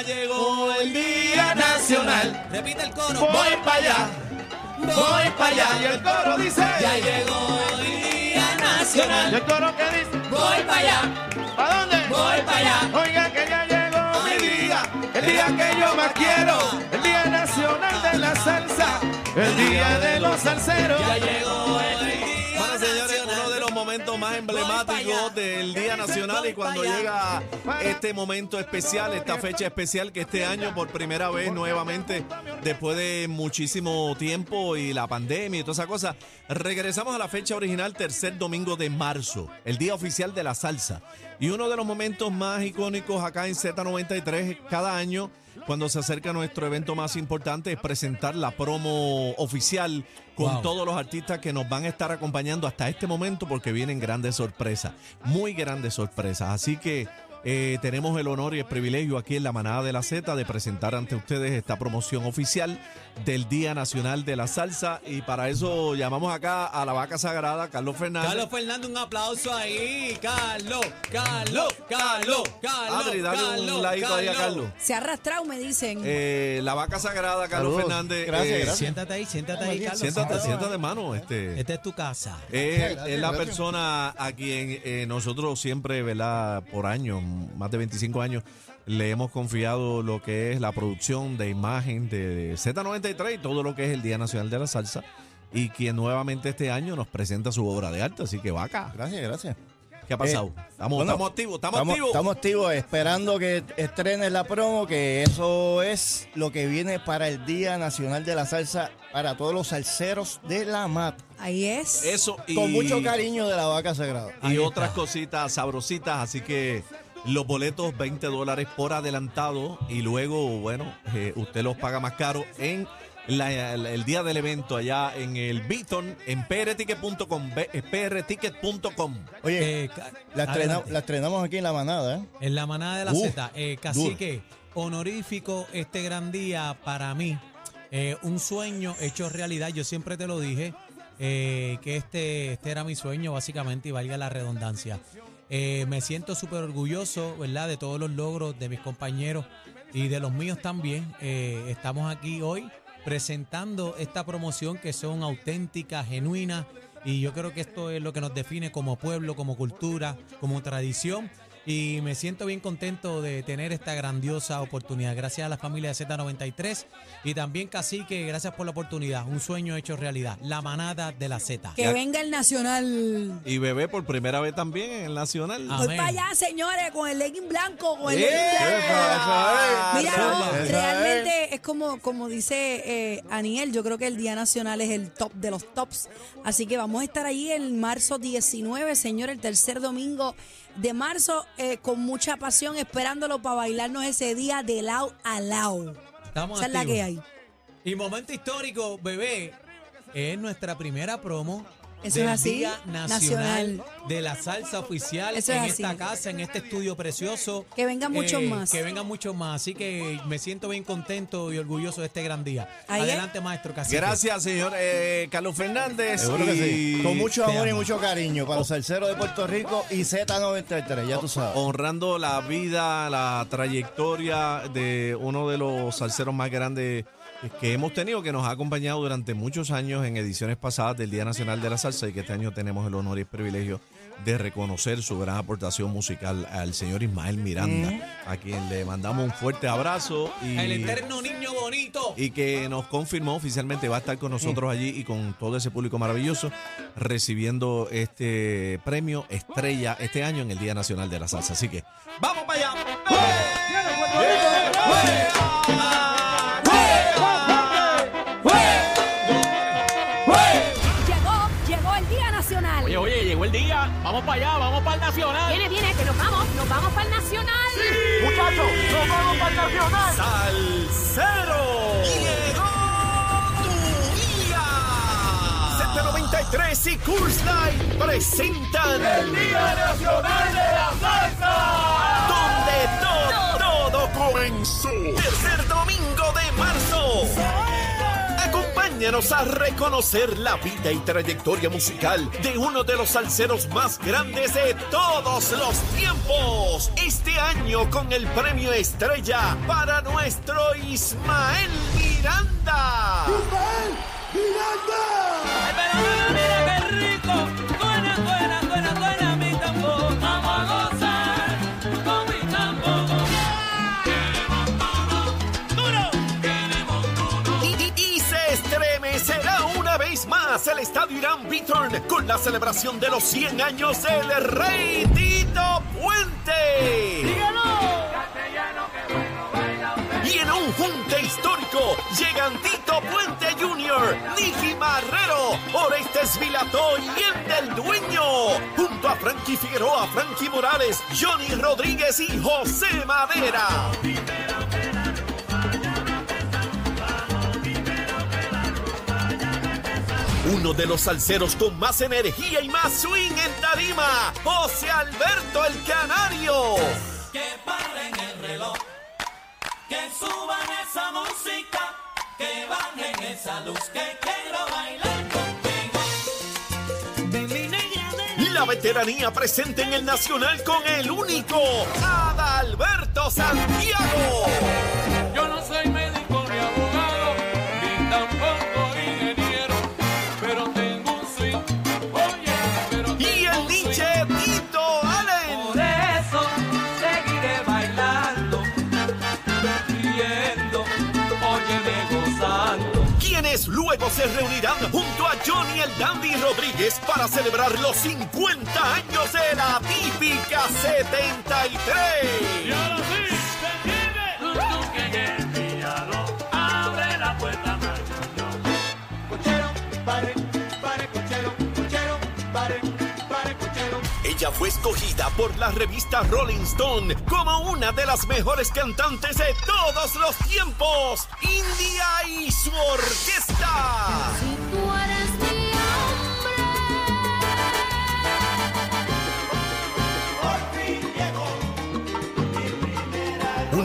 Ya llegó el Día Nacional. Repite el coro. Voy para allá, voy para allá. Y el coro dice: Ya llegó el Día ¿Y Nacional. el coro que dice? Voy para allá, ¿Para dónde? voy para allá. Oiga que ya llegó mi día, el día que yo más quiero, el día nacional de la salsa, el día de los salseros. Ya llegó más emblemáticos del Día Nacional y cuando llega este momento especial, esta fecha especial que este año por primera vez nuevamente, después de muchísimo tiempo y la pandemia y toda esa cosa, regresamos a la fecha original, tercer domingo de marzo, el Día Oficial de la Salsa. Y uno de los momentos más icónicos acá en Z93 cada año cuando se acerca nuestro evento más importante es presentar la promo oficial con Wow. todos los artistas que nos van a estar acompañando hasta este momento porque vienen grandes sorpresas, muy grandes sorpresas. Así que eh, tenemos el honor y el privilegio aquí en la manada de la Z de presentar ante ustedes esta promoción oficial del Día Nacional de la Salsa y para eso llamamos acá a la vaca sagrada, Carlos Fernández. Carlos Fernández, un aplauso ahí. Carlos, Carlos, Carlos, Carlos. Adri, dale un ladito ahí a Carlos. Se ha arrastrado, me dicen. Eh, la vaca sagrada, Carlos Saludos. Fernández. Gracias, eh, gracias. Siéntate ahí, siéntate ahí, Carlos. Siéntate, siéntate, mano. Este, Esta es tu casa. Es, es la persona a quien eh, nosotros siempre, ¿verdad? Por años, más de 25 años, le hemos confiado lo que es la producción de imagen de Z93 y todo lo que es el Día Nacional de la Salsa. Y quien nuevamente este año nos presenta su obra de arte. Así que vaca. Gracias, gracias. ¿Qué ha pasado? estamos, bueno, estamos activos, estamos, Estamos, activos. estamos activos esperando que estrenes la promo, que eso es lo que viene para el Día Nacional de la Salsa para todos los salseros de la mata. Ahí es. Eso y, Con mucho cariño de la vaca sagrada. y Ahí otras está. cositas sabrositas. Así que los boletos 20 dólares por adelantado y luego, bueno, eh, usted los paga más caro en la- el, el día del evento allá en el Beaton en prticket.com, eh, prticket.com. Oye, Eh, la, estrena- la estrenamos aquí en la manada, ¿eh? En la manada de la Uf, Z. Eh, cacique, honorífico este gran día para mí. Eh, un sueño hecho realidad. Yo siempre te lo dije, eh, que este, este era mi sueño, básicamente, y valga la redundancia. Eh, me siento súper orgulloso, ¿verdad?, de todos los logros de mis compañeros y de los míos también. Eh, estamos aquí hoy presentando esta promoción que son auténticas, genuinas, y yo creo que esto es lo que nos define como pueblo, como cultura, como tradición. Y me siento bien contento de tener esta grandiosa oportunidad. Gracias a la familia de Z93 y también Cacique, gracias por la oportunidad. Un sueño hecho realidad. La manada de la Z. Que venga el Nacional. Y bebé por primera vez también en el Nacional. Ah. Voy Amén. para allá, señores, con el legging blanco, con el ¡Eh! legging blanco. Mira, no, realmente es como, como dice eh, Aniel, yo creo que el Día Nacional es el top de los tops. Así que vamos a estar ahí en marzo 19, señor, el tercer domingo de marzo, eh, con mucha pasión, esperándolo para bailarnos ese día de lado a lado. Estamos Esa es la activos. que hay. Y momento histórico, bebé, es nuestra primera promo. Eso del es así, Día Nacional, nacional. de la salsa oficial Eso en así. esta casa, en este estudio precioso. Eh, Que vengan muchos más. Que vengan muchos más. Así que me siento bien contento y orgulloso de este gran día. Ahí es. Adelante, maestro Cacique. Gracias, señor eh, Carlos Fernández. Seguro que sí. y Con mucho te amor y amo. mucho cariño para los salseros de Puerto Rico y Z93, ya tú sabes. honrando la vida, la trayectoria de uno de los salseros más grandes que hemos tenido, que nos ha acompañado durante muchos años en ediciones pasadas del Día Nacional de la Salsa y que este año tenemos el honor y el privilegio de reconocer su gran aportación musical al señor Ismael Miranda, a quien le mandamos un fuerte abrazo y, El eterno niño bonito. y que nos confirmó oficialmente va a estar con nosotros allí y con todo ese público maravilloso recibiendo este premio estrella este año en el Día Nacional de la Salsa. Así que vamos para allá. Nacional. Viene, viene, que nos vamos, nos vamos para el Nacional. Muchachos, nos vamos para el Nacional. ¡Salsero! Llegó tu día. Z93 y Curse Light presentan El Día Nacional de la Salsa. donde todo, todo comenzó. Tercer domingo de marzo. Acompáñanos a reconocer la vida y trayectoria musical de uno de los salseros más grandes de todos los tiempos. Este año con el premio Estrella para nuestro Ismael Miranda. Ay, pero más el Estadio Irán Beaturn con la celebración de los 100 años del Rey Tito Puente. Y en un junte histórico llegan Tito Puente Jr., Niki Marrero, Orestes Vilató y el del Dueño, junto a Frankie Figueroa, Frankie Morales, Johnny Rodríguez y José Madera. Uno de los salseros con más energía y más swing en tarima, José Alberto el Canario. Que paren el reloj. Que suban esa música. Que bajen esa luz. Que quiero bailar contigo. De mi negra de La veteranía presente en el Nacional con el único Adalberto Santiago. Se reunirán junto a Johnny el Dandy Rodríguez para celebrar los 50 años de la típica 73. Y ahora sí, se vive. Abre la puerta, Cochero, pare, pare, cochero, cochero, pare. Ella fue escogida por la revista Rolling Stone como una de las mejores cantantes de todos los tiempos. India y su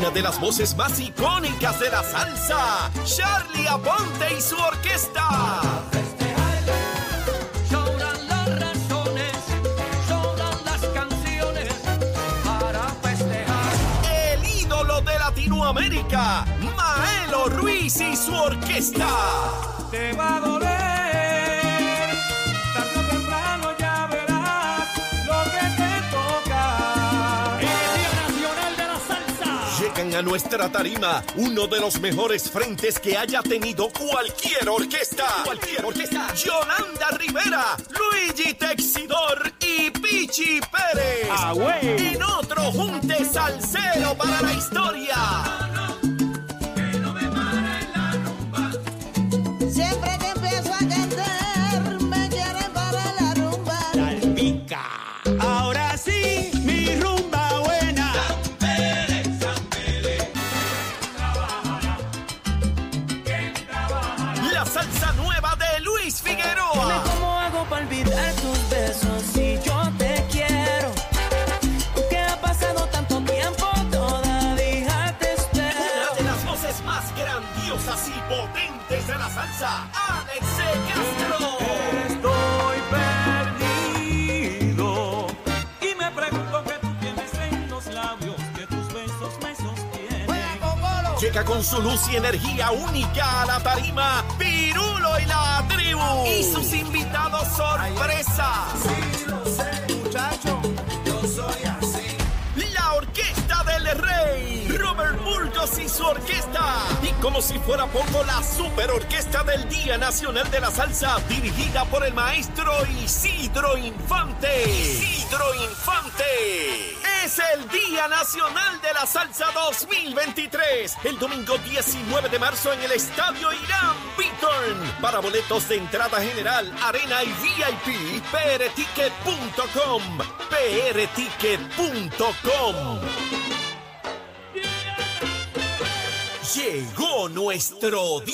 Una de las voces más icónicas de la salsa. Charlie Aponte y su orquesta. Lloran las razones, lloran las canciones para festejar. El ídolo de Latinoamérica. Maelo Ruiz y su orquesta. Te va a A nuestra tarima uno de los mejores frentes que haya tenido cualquier orquesta. Cualquier orquesta. Yolanda Rivera, Luigi Texidor y Pichi Pérez. En otro junte salsero para la historia. La salsa nueva de Luis Figueroa. ¿Cómo hago para olvidar tus besos si yo te quiero? ¿Qué ha pasado tanto tiempo? Todavía te espero. Una de las voces más grandiosas y potentes de la salsa, Alex Castro. Estoy perdido y me pregunto qué tú tienes en los labios que tus besos me sostienen. Llega con su luz y energía única a la tarima, la tribu. Y sus invitados sorpresa. La orquesta del rey, Robert Burgos y su orquesta. Y como si fuera poco, la super orquesta del Día Nacional de la Salsa, dirigida por el maestro Isidro Infante. Isidro Infante. Es el Día Nacional de la Salsa 2023. El domingo 19 de marzo en el Estadio Irán Beaturn. Para boletos de entrada general, arena y VIP, prticket.com. prticket.com. Llegó nuestro día.